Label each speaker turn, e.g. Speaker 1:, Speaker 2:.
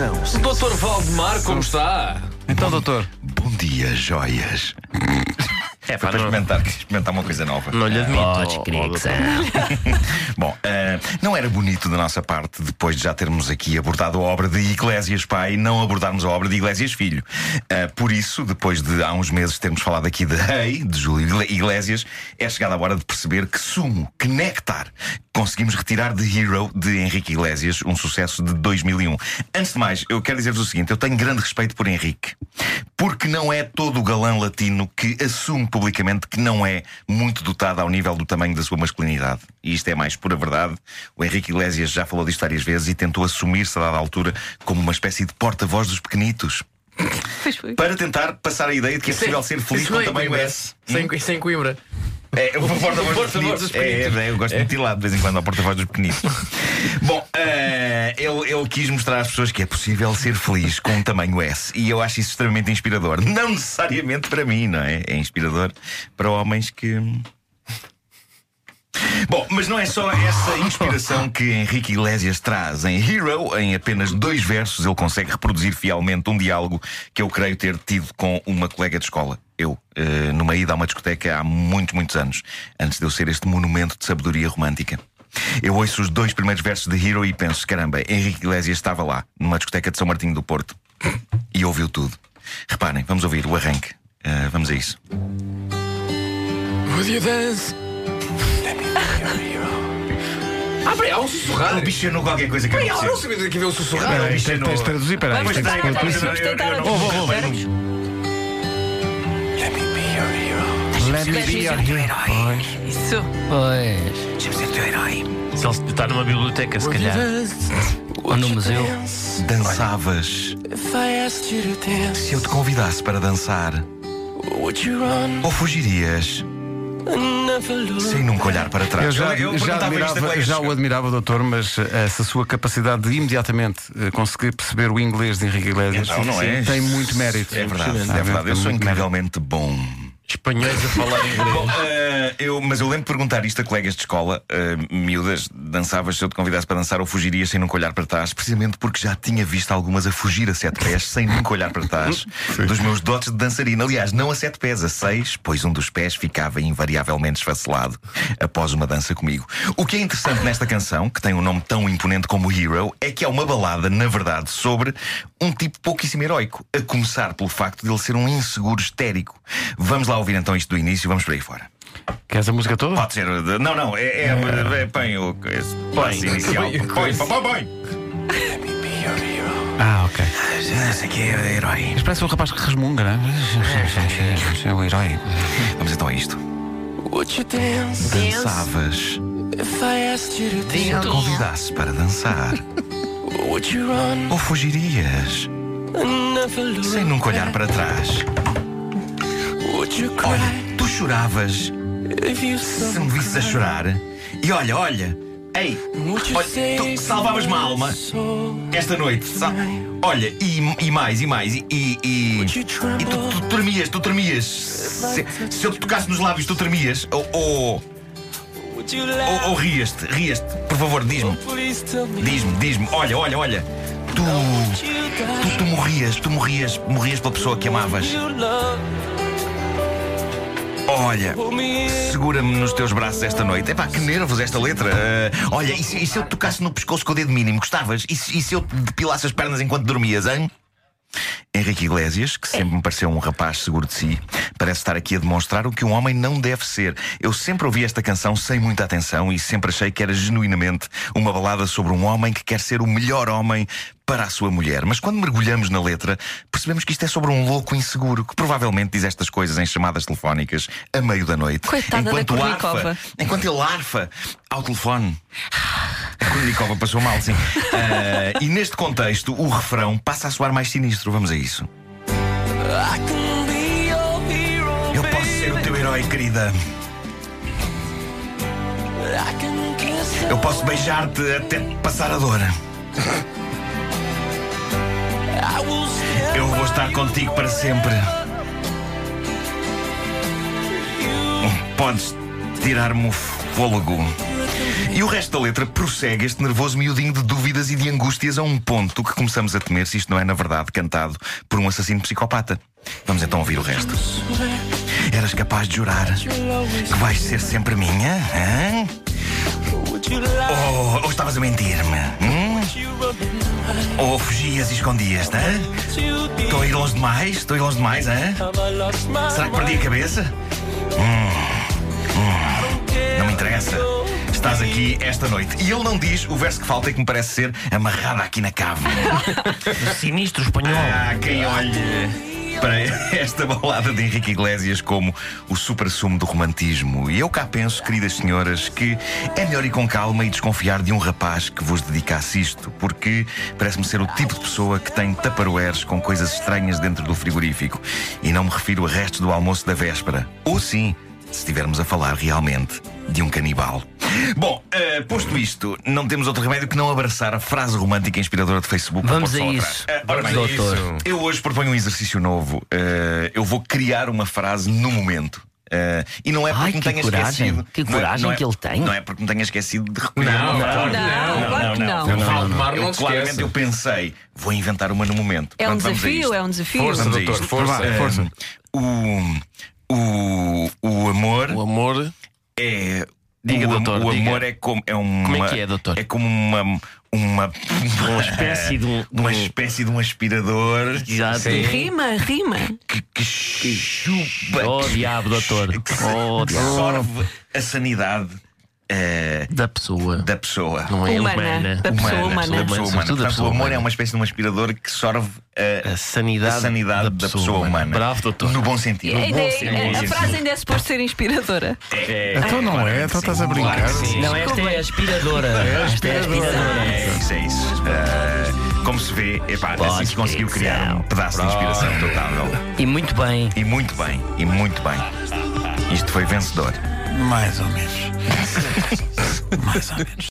Speaker 1: Atenção,
Speaker 2: Doutor Valdemar, como está?
Speaker 3: Então, doutor.
Speaker 1: bom dia, joias.
Speaker 2: É
Speaker 1: Foi para experimentar, experimentar uma coisa nova.
Speaker 2: Não lhe admito.
Speaker 4: Podes são.
Speaker 1: Bom, eh, não era bonito da nossa parte, depois de já termos aqui abordado a obra de Iglesias Pai, não abordarmos a obra de Iglesias Filho. Eh, por isso, depois de há uns meses termos falado aqui de Rei, de Júlio Igle- Iglesias, é chegada a hora de perceber que sumo, que néctar, conseguimos retirar de Hero de Henrique Iglesias, um sucesso de 2001. Antes de mais, eu quero dizer-vos o seguinte: eu tenho grande respeito por Henrique, porque não é todo o galã latino que assume publicamente que não é muito dotado ao nível do tamanho da sua masculinidade. E isto é mais pura verdade. O Henrique Iglesias já falou disto várias vezes e tentou assumir-se a dada altura como uma espécie de porta-voz dos pequenitos.
Speaker 5: Pois foi.
Speaker 1: Para tentar passar a ideia de que é possível ser feliz com
Speaker 2: não é
Speaker 1: tamanho. S.
Speaker 2: Sem, sem Coimbra.
Speaker 1: É, o porta-voz dos pequenitos. É, é, eu gosto muito de ir lá de vez em quando ao porta-voz dos pequenitos. Bom, ele, ele quis mostrar às pessoas que é possível ser feliz com um tamanho S. E eu acho isso extremamente inspirador. Não necessariamente para mim, não é? É inspirador para homens que. Bom, mas não é só essa inspiração que Henrique Iglesias traz. Em Hero, em apenas dois versos, ele consegue reproduzir fielmente um diálogo que eu creio ter tido com uma colega de escola. Eu, eh, numa ida a uma discoteca há muitos, muitos anos, antes de eu ser este monumento de sabedoria romântica. Eu ouço os dois primeiros versos de Hero e penso: caramba, Henrique Iglesias estava lá, numa discoteca de São Martinho do Porto, e ouviu tudo. Reparem, vamos ouvir o arranque. Eh, vamos a isso.
Speaker 2: Would you dance? Ah, peraí, há um sussurrar.
Speaker 1: Ele bichanou qualquer coisa que eu não
Speaker 2: eu não sabia que havia um sussurrar.
Speaker 1: Não,
Speaker 3: Tens,
Speaker 1: é
Speaker 3: de traduzir, peraí.
Speaker 1: Vamos tentar, vamos tentar.
Speaker 3: Your hero. Pois.
Speaker 5: Isso.
Speaker 4: Pois.
Speaker 1: Deixa-me ser teu herói.
Speaker 4: Se ele está numa biblioteca, se calhar. Ou no museu.
Speaker 1: Dançavas. Se eu te convidasse para dançar, ou fugirias sem nunca olhar para trás?
Speaker 3: Eu já,
Speaker 1: eu
Speaker 3: já, admirava, já o admirava, doutor, mas eh, essa sua capacidade de imediatamente eh, conseguir perceber o inglês de Henrique Iglesias
Speaker 1: Então, não é?
Speaker 3: tem muito mérito.
Speaker 1: É verdade, é verdade. Eu sou incrivelmente bom.
Speaker 2: Espanhóis a falar inglês.
Speaker 1: Bom, eh, eu, mas eu lembro de perguntar isto a colegas de escola, eh, miúdas, dançavas se eu te convidasse para dançar ou fugirias sem nunca olhar para trás, precisamente porque já tinha visto algumas a fugir a sete pés sem nunca olhar para trás dos meus dotes de dançarina. Aliás, não a sete pés, a seis, pois um dos pés ficava invariavelmente esfacelado após uma dança comigo. O que é interessante nesta canção, que tem um nome tão imponente como Hero, é que é uma balada, na verdade, sobre um tipo pouquíssimo heroico, a começar pelo facto de ele ser um inseguro histérico. Vamos lá ouvir então isto do início, vamos por aí fora.
Speaker 3: Queres a música toda?
Speaker 1: Pode ser. de- Não, não, é. é, é põe o. esse passo inicial.
Speaker 2: Põe-
Speaker 1: Põe, põe.
Speaker 3: Ah, ok.
Speaker 1: Esse aqui é herói.
Speaker 3: Mas parece um rapaz que resmunga, não é? É o herói.
Speaker 1: Vamos então a isto.
Speaker 5: Dance.
Speaker 1: Dançavas. Se eu te
Speaker 5: Dance.
Speaker 1: convidasse para dançar, ou fugirias sem nunca olhar para trás. Olha, tu choravas se me visses a chorar. E olha, olha. Ei, olha, tu salvavas-me a alma esta noite. Olha, e, e mais, e mais. E, e, e, e tu, tu tremias, tu tremias. Se, se eu te tocasse nos lábios, tu tremias. Ou. ou ou, ou rias-te, rias-te, por favor, diz-me, diz-me, diz-me, olha, olha, olha, tu, tu, tu morrias, tu morrias, morrias pela pessoa que amavas. Olha, segura-me nos teus braços esta noite. Epá, que nervos esta letra. Ah, olha, e se, e se eu te tocasse no pescoço com o dedo mínimo, gostavas? E se, e se eu te depilasse as pernas enquanto dormias, hein? Henrique Iglesias, que sempre me pareceu um rapaz seguro de si, parece estar aqui a demonstrar o que um homem não deve ser. Eu sempre ouvi esta canção sem muita atenção e sempre achei que era genuinamente uma balada sobre um homem que quer ser o melhor homem para a sua mulher. Mas quando mergulhamos na letra, percebemos que isto é sobre um louco inseguro que provavelmente diz estas coisas em chamadas telefónicas a meio da noite.
Speaker 5: Coitada da
Speaker 1: enquanto
Speaker 5: Kornikova.
Speaker 1: arfa, enquanto ele arfa ao telefone. A Kornikova passou mal, sim. Ah, e neste contexto, o refrão passa a soar mais sinistro. Vamos a isso. Eu posso ser o teu herói, querida. Eu posso beijar-te até passar a dor. Eu vou estar contigo para sempre. Podes tirar-me o fôlego. E o resto da letra prossegue este nervoso miudinho de dúvidas e de angústias a um ponto que começamos a temer se isto não é, na verdade, cantado por um assassino psicopata. Vamos então ouvir o resto. Eras capaz de jurar que vais ser sempre minha? hã? Ou, ou estavas a mentir-me? hum? Ou fugias e escondias-te? Estou a ir longe demais? Estou a ir longe demais? hã? Será que perdi a cabeça? Não me interessa. Estás aqui esta noite. E ele não diz o verso que falta e que me parece ser amarrado aqui na cave.
Speaker 4: Sinistro espanhol.
Speaker 1: Há quem olhe para esta balada de Henrique Iglesias como o supra-sumo do romantismo. E eu cá penso, queridas senhoras, que é melhor ir com calma e desconfiar de um rapaz que vos dedicasse isto, porque parece-me ser o tipo de pessoa que tem taparoeiros com coisas estranhas dentro do frigorífico. E não me refiro a restos do almoço da véspera. Ou sim, se estivermos a falar realmente de um canibal. Bom, eh, posto isto, não temos outro remédio que não abraçar a frase romântica e inspiradora de Facebook.
Speaker 4: Vamos
Speaker 1: pode
Speaker 4: a isso.
Speaker 1: Eh, ora bem,
Speaker 4: Doutor.
Speaker 1: eu hoje proponho um exercício novo. Eh, eu vou criar uma frase no momento. Eh, e não é porque
Speaker 4: Ai,
Speaker 1: me tenha
Speaker 4: coragem.
Speaker 1: esquecido.
Speaker 4: Que
Speaker 1: Não é-
Speaker 4: coragem
Speaker 1: não é-
Speaker 4: que ele tem.
Speaker 1: Não é porque me tenha esquecido de recolher.
Speaker 2: Não, claro não.
Speaker 5: claro que não.
Speaker 2: Não,
Speaker 1: Eu,
Speaker 2: não se
Speaker 1: claramente eu pensei, vou inventar uma no momento.
Speaker 5: É um
Speaker 1: Pronto,
Speaker 5: desafio, é um desafio.
Speaker 2: Força, doutor, força.
Speaker 1: Eh,
Speaker 3: Força.
Speaker 1: O, o, o amor
Speaker 2: O amor.
Speaker 1: é.
Speaker 4: Diga,
Speaker 1: o,
Speaker 4: doutor,
Speaker 1: o
Speaker 4: diga.
Speaker 1: amor é como. É uma,
Speaker 4: Como é que é, doutor?
Speaker 1: É como uma. Uma,
Speaker 4: Uma espécie de um-
Speaker 1: uma
Speaker 4: um-
Speaker 1: espécie de um aspirador
Speaker 4: Exato.
Speaker 5: Rima, rima.
Speaker 1: que, que chupa.
Speaker 4: Oh, diabo, doutor.
Speaker 1: que,
Speaker 4: Oh,
Speaker 1: que
Speaker 4: diabo.
Speaker 1: sorve a sanidade eh,
Speaker 4: Da pessoa.
Speaker 1: da pessoa.
Speaker 4: Não é
Speaker 5: Humana.
Speaker 4: humana.
Speaker 5: Da pessoa
Speaker 1: Humana,
Speaker 5: humana.
Speaker 1: da pessoa humana.
Speaker 4: Da
Speaker 1: Portanto,
Speaker 4: pessoa
Speaker 1: o amor
Speaker 4: humana.
Speaker 1: é uma espécie de um aspirador que sorve a,
Speaker 4: A sanidade,
Speaker 1: a sanidade da, pessoa, humana.
Speaker 4: Bravo, doutor.
Speaker 1: No bom sentido.
Speaker 5: A,
Speaker 1: No bom sentido.
Speaker 5: a- a frase ainda é suposto ser inspiradora.
Speaker 3: Então não é, então estás a brincar.
Speaker 1: Claro que sim.
Speaker 4: Não, esta é aspiradora. Esta é aspiradora.
Speaker 1: É isso, é isso. Ah, como se vê, epá, assim se conseguiu criar um pedaço de inspiração total.
Speaker 4: E muito bem.
Speaker 1: E muito bem, e muito bem. Isto foi vencedor.
Speaker 3: Mais ou menos. Mais ou menos.